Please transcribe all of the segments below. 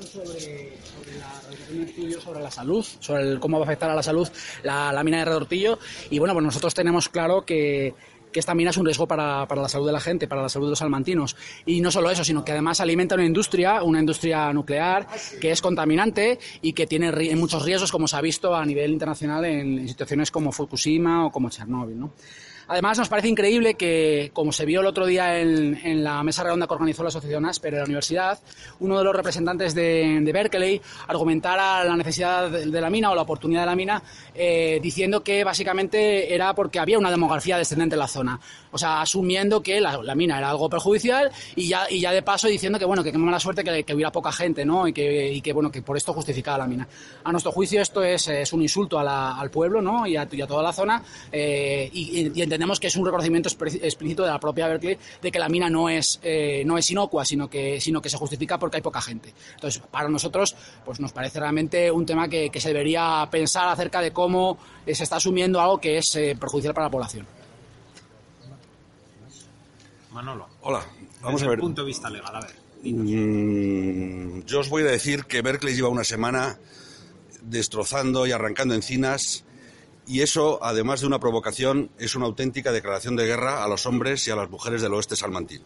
cbp.gov/careers. sobre la salud, sobre el cómo va a afectar a la salud la, la mina de Redortillo. Y bueno, pues nosotros tenemos claro que, que esta mina es un riesgo para, para, la salud de la gente, para la salud de los salmantinos. Y no solo eso, sino que además alimenta una industria, una industria nuclear, que es contaminante y que tiene muchos riesgos, como se ha visto a nivel internacional en, en situaciones como Fukushima o como Chernóbil. ¿no? Además, nos parece increíble que, como se vio el otro día en, en la mesa redonda que organizó la Asociación ASPER de la universidad, uno de los representantes de, Berkeley argumentara la necesidad de, la mina o la oportunidad de la mina eh, diciendo que básicamente era porque había una demografía descendente en la zona. O sea, asumiendo que la, mina era algo perjudicial y ya, y ya de paso diciendo que, bueno, que qué mala suerte que, que, hubiera poca gente, ¿no? Y que, y que, bueno, que por esto justificaba la mina. A nuestro juicio esto es, es un insulto a la, al pueblo, ¿no? Y a, toda la zona eh, y entendemos que es un reconocimiento explícito de la propia Berkeley de que la mina no es, eh, no es inocua, sino que, sino que se justifica porque hay poca gente. Entonces, para nosotros, pues nos parece realmente un tema que, que se debería pensar acerca de cómo se está asumiendo algo que es eh, perjudicial para la población. Manolo. Hola, vamos Desde a ver. el punto de vista legal, a ver. Mm, yo os voy a decir que Berkeley lleva una semana destrozando y arrancando encinas y eso, además de una provocación, es una auténtica declaración de guerra a los hombres y a las mujeres del oeste salmantino.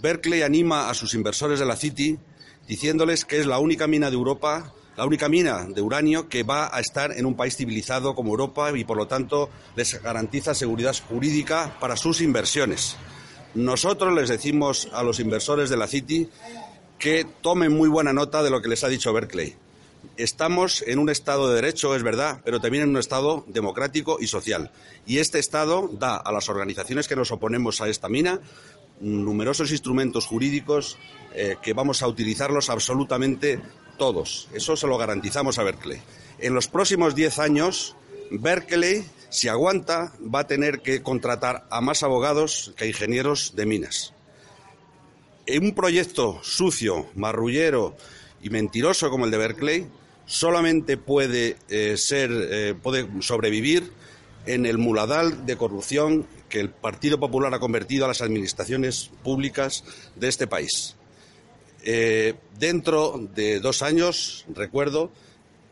Berkeley anima a sus inversores de la City diciéndoles que es la única mina de Europa, la única mina de uranio que va a estar en un país civilizado como Europa y por lo tanto les garantiza seguridad jurídica para sus inversiones. Nosotros les decimos a los inversores de la City que tomen muy buena nota de lo que les ha dicho Berkeley. Estamos en un Estado de Derecho, es verdad, pero también en un Estado democrático y social. Y este Estado da a las organizaciones que nos oponemos a esta mina numerosos instrumentos jurídicos eh, que vamos a utilizarlos absolutamente todos. Eso se lo garantizamos a Berkeley. En los próximos diez años, Berkeley, si aguanta, va a tener que contratar a más abogados que ingenieros de minas. En un proyecto sucio, marrullero, y mentiroso como el de Berkeley solamente puede eh, ser eh, puede sobrevivir en el muladal de corrupción que el Partido Popular ha convertido a las administraciones públicas de este país. Eh, dentro de dos años, recuerdo,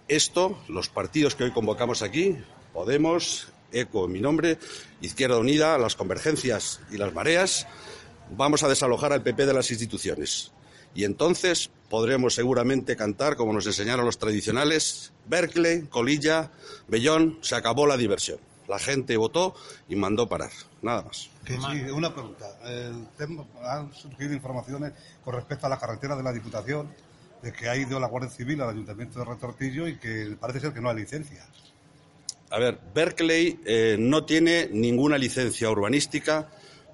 esto, los partidos que hoy convocamos aquí, Podemos, ECO mi nombre, Izquierda Unida, las convergencias y las mareas, vamos a desalojar al PP de las instituciones. Y entonces podremos seguramente cantar, como nos enseñaron los tradicionales, Berkeley, Colilla, Bellón, se acabó la diversión. La gente votó y mandó parar. Nada más. Sí, una pregunta. Eh, han surgido informaciones con respecto a la carretera de la Diputación de que ha ido la Guardia Civil al Ayuntamiento de Retortillo y que parece ser que no hay licencia. A ver, Berkeley eh, no tiene ninguna licencia urbanística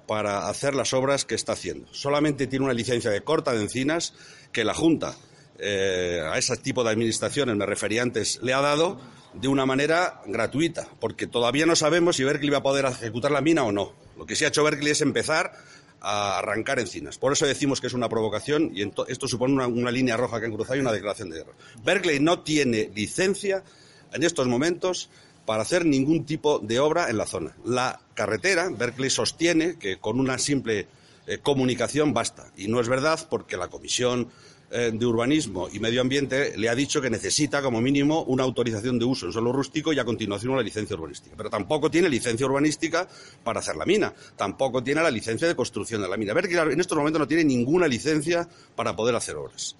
para hacer las obras que está haciendo. Solamente tiene una licencia de corta de encinas que la Junta eh, a ese tipo de administraciones, me refería antes, le ha dado de una manera gratuita, porque todavía no sabemos si Berkeley va a poder ejecutar la mina o no. Lo que sí ha hecho Berkeley es empezar a arrancar encinas. Por eso decimos que es una provocación y esto supone una, línea roja que han cruzado y una declaración de guerra. Berkeley no tiene licencia en estos momentos para hacer ningún tipo de obra en la zona. La carretera, Berkeley sostiene que con una simple eh, comunicación basta. Y no es verdad porque la Comisión eh, de Urbanismo y Medio Ambiente le ha dicho que necesita como mínimo una autorización de uso en suelo rústico y a continuación una licencia urbanística. Pero tampoco tiene licencia urbanística para hacer la mina. Tampoco tiene la licencia de construcción de la mina. Berkeley en estos momentos no tiene ninguna licencia para poder hacer obras.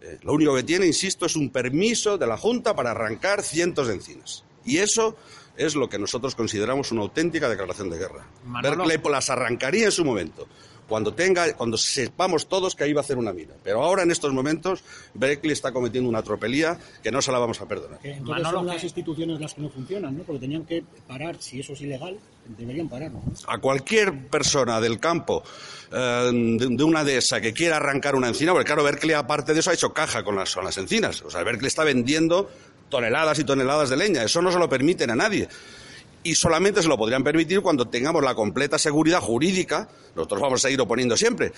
Eh, lo único que tiene, insisto, es un permiso de la Junta para arrancar cientos de encinas. Y eso es lo que nosotros consideramos una auténtica declaración de guerra. Manolo. Berkeley las arrancaría en su momento. cuando tenga, cuando sepamos todos que ahí va a hacer una mina. Pero ahora en estos momentos Berkeley está cometiendo una tropelía que no se la vamos a perdonar. Que entonces Manolo, son las instituciones las que no funcionan, ¿no? Porque tenían que parar, si eso es ilegal, deberían parar, ¿no? a cualquier persona del campo eh, de, de una dehesa que quiera arrancar una encina, porque claro, Berkeley aparte de eso ha hecho caja con las, con las encinas. O sea, Berkeley está vendiendo toneladas y toneladas de leña. Eso no se lo permiten a nadie. Y solamente se lo podrían permitir cuando tengamos la completa seguridad jurídica, nosotros vamos a seguir oponiendo siempre,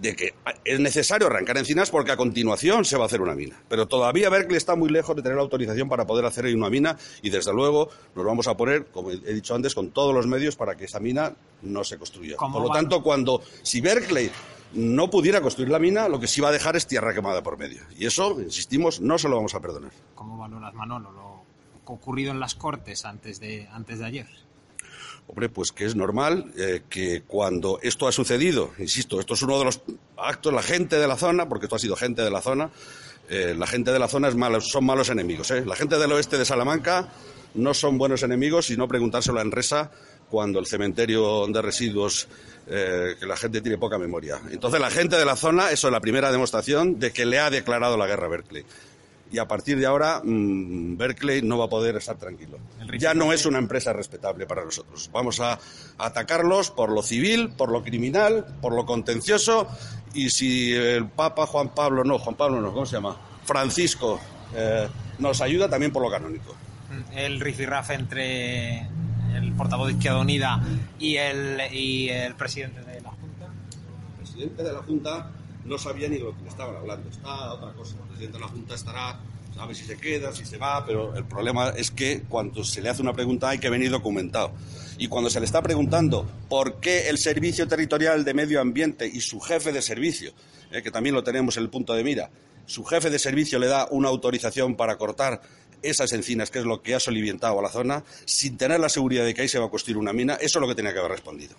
de que es necesario arrancar encinas porque a continuación se va a hacer una mina. Pero todavía Berkeley está muy lejos de tener la autorización para poder hacer ahí una mina y desde luego nos vamos a poner, como he dicho antes, con todos los medios para que esa mina no se construya. ¿Cómo Por lo tanto, cuando si Berkeley no pudiera construir la mina, lo que sí va a dejar es tierra quemada por medio. Y eso, insistimos, no se lo vamos a perdonar. ¿Cómo valoras, Manolo, lo ocurrido en las Cortes antes de, antes de ayer? Hombre, pues que es normal eh, que cuando esto ha sucedido, insisto, esto es uno de los actos, la gente de la zona, porque esto ha sido gente de la zona, eh, la gente de la zona es malos, son malos enemigos. ¿eh? La gente del oeste de Salamanca no son buenos enemigos, sino preguntárselo a Enresa cuando el cementerio de residuos, eh, que la gente tiene poca memoria. Entonces la gente de la zona, eso es la primera demostración de que le ha declarado la guerra a Berkeley. Y a partir de ahora, mm, Berkeley no va a poder estar tranquilo. Ya no es una empresa respetable para nosotros. Vamos a atacarlos por lo civil, por lo criminal, por lo contencioso. Y si el Papa Juan Pablo, no, Juan Pablo no, ¿cómo se llama? Francisco eh, nos ayuda también por lo canónico. El rifirrafe entre el portavoz de Izquierda Unida y el, y el presidente de la Junta. El presidente de la Junta no sabía ni de lo que le estaban hablando. Está otra cosa. El presidente de la Junta estará, sabe si se queda, si se va, pero el problema es que cuando se le hace una pregunta hay que venir documentado. Y cuando se le está preguntando por qué el Servicio Territorial de Medio Ambiente y su jefe de servicio, eh, que también lo tenemos en el punto de mira, su jefe de servicio le da una autorización para cortar esas encinas, que es lo que ha soliviantado a la zona, sin tener la seguridad de que ahí se va a construir una mina, eso es lo que tenía que haber respondido.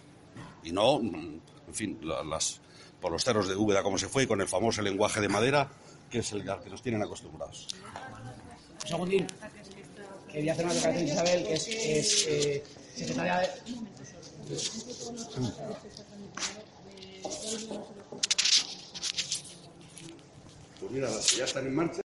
Y no, mm, en fin, la- las, por los cerros de Úbeda como se fue, y con el famoso lenguaje de madera, que es el al que nos tienen acostumbrados. Un segundín. Quería hacer una declaración, Isabel, que es, es eh, secretaria de... Pues mira, las que ya están en marcha.